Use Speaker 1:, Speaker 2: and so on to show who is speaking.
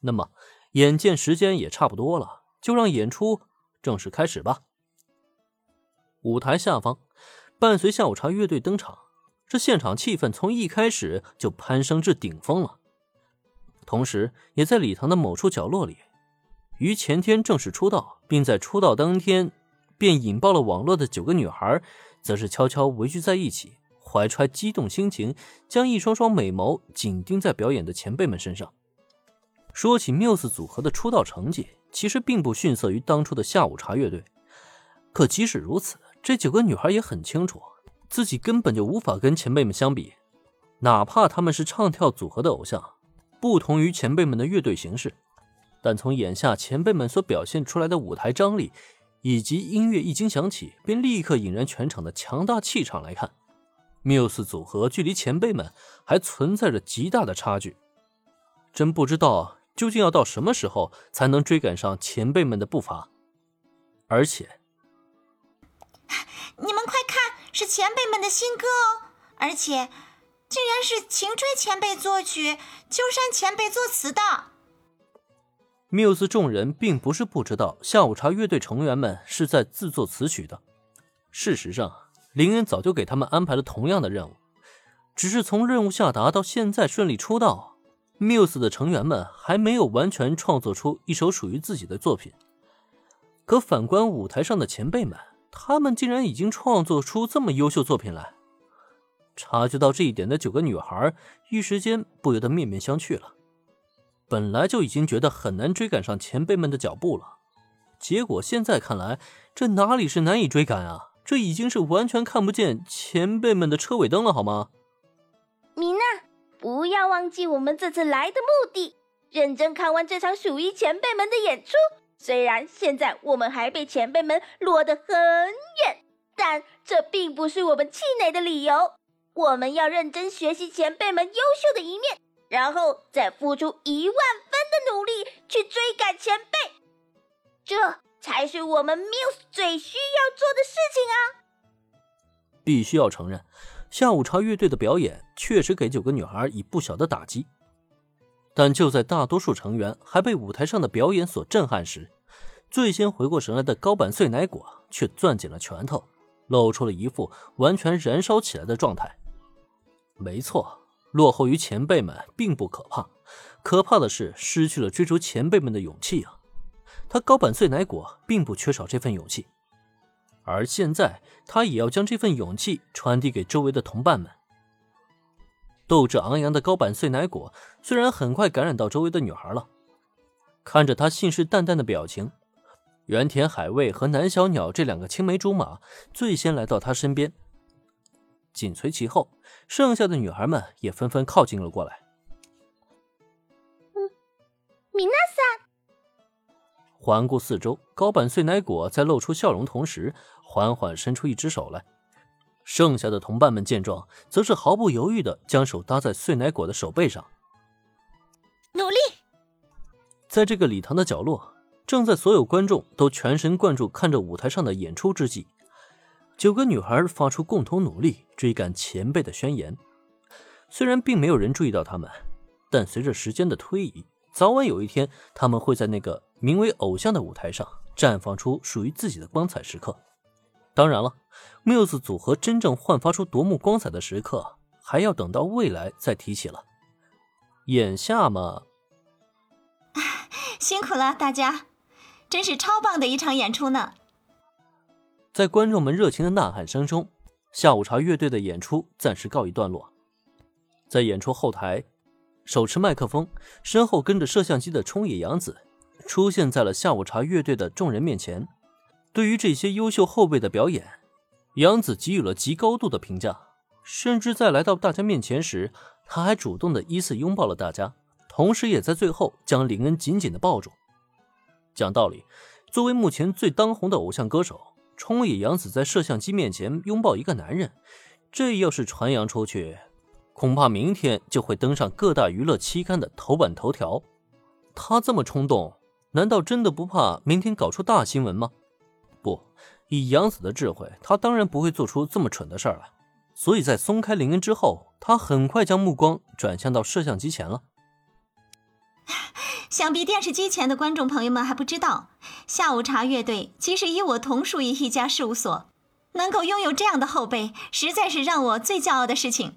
Speaker 1: 那么，眼见时间也差不多了，就让演出正式开始吧。舞台下方，伴随下午茶乐队登场，这现场气氛从一开始就攀升至顶峰了。同时，也在礼堂的某处角落里，于前天正式出道，并在出道当天便引爆了网络的九个女孩，则是悄悄围聚在一起，怀揣激动心情，将一双双美眸紧盯在表演的前辈们身上。说起 Muse 组合的出道成绩，其实并不逊色于当初的下午茶乐队。可即使如此，这九个女孩也很清楚，自己根本就无法跟前辈们相比。哪怕他们是唱跳组合的偶像，不同于前辈们的乐队形式，但从眼下前辈们所表现出来的舞台张力，以及音乐一经响起便立刻引燃全场的强大气场来看，Muse 组合距离前辈们还存在着极大的差距。真不知道。究竟要到什么时候才能追赶上前辈们的步伐？而且，
Speaker 2: 你们快看，是前辈们的新歌哦！而且，竟然是晴吹前辈作曲、秋山前辈作词的。
Speaker 1: Muse 众人并不是不知道下午茶乐队成员们是在自作词曲的。事实上，林恩早就给他们安排了同样的任务，只是从任务下达到现在顺利出道。Muse 的成员们还没有完全创作出一首属于自己的作品，可反观舞台上的前辈们，他们竟然已经创作出这么优秀作品来。察觉到这一点的九个女孩一时间不由得面面相觑了。本来就已经觉得很难追赶上前辈们的脚步了，结果现在看来，这哪里是难以追赶啊？这已经是完全看不见前辈们的车尾灯了，好吗？
Speaker 3: 不要忘记我们这次来的目的，认真看完这场属于前辈们的演出。虽然现在我们还被前辈们落得很远，但这并不是我们气馁的理由。我们要认真学习前辈们优秀的一面，然后再付出一万分的努力去追赶前辈，这才是我们 Muse 最需要做的事情啊！
Speaker 1: 必须要承认。下午茶乐队的表演确实给九个女孩以不小的打击，但就在大多数成员还被舞台上的表演所震撼时，最先回过神来的高板碎奶果却攥紧了拳头，露出了一副完全燃烧起来的状态。没错，落后于前辈们并不可怕，可怕的是失去了追逐前辈们的勇气啊！他高板碎奶果并不缺少这份勇气。而现在，他也要将这份勇气传递给周围的同伴们。斗志昂扬的高板碎奶果虽然很快感染到周围的女孩了，看着他信誓旦旦的表情，原田海卫和南小鸟这两个青梅竹马最先来到他身边，紧随其后，剩下的女孩们也纷纷靠近了过来。
Speaker 3: 嗯，米娜桑。
Speaker 1: 环顾四周，高板碎奶果在露出笑容同时，缓缓伸出一只手来。剩下的同伴们见状，则是毫不犹豫的将手搭在碎奶果的手背上。
Speaker 2: 努力！
Speaker 1: 在这个礼堂的角落，正在所有观众都全神贯注看着舞台上的演出之际，九个女孩发出共同努力追赶前辈的宣言。虽然并没有人注意到他们，但随着时间的推移，早晚有一天，他们会在那个。名为偶像的舞台上绽放出属于自己的光彩时刻。当然了，Muse 组合真正焕发出夺目光彩的时刻，还要等到未来再提起了。眼下嘛，
Speaker 2: 辛苦了大家，真是超棒的一场演出呢！
Speaker 1: 在观众们热情的呐喊声中，下午茶乐队的演出暂时告一段落。在演出后台，手持麦克风，身后跟着摄像机的冲野洋子。出现在了下午茶乐队的众人面前。对于这些优秀后辈的表演，杨子给予了极高度的评价。甚至在来到大家面前时，他还主动的依次拥抱了大家，同时也在最后将林恩紧紧的抱住。讲道理，作为目前最当红的偶像歌手，冲野洋子在摄像机面前拥抱一个男人，这要是传扬出去，恐怕明天就会登上各大娱乐期刊的头版头条。他这么冲动。难道真的不怕明天搞出大新闻吗？不，以杨子的智慧，他当然不会做出这么蠢的事儿了。所以在松开林恩之后，他很快将目光转向到摄像机前了。
Speaker 2: 想必电视机前的观众朋友们还不知道，下午茶乐队其实与我同属于一家事务所，能够拥有这样的后辈，实在是让我最骄傲的事情。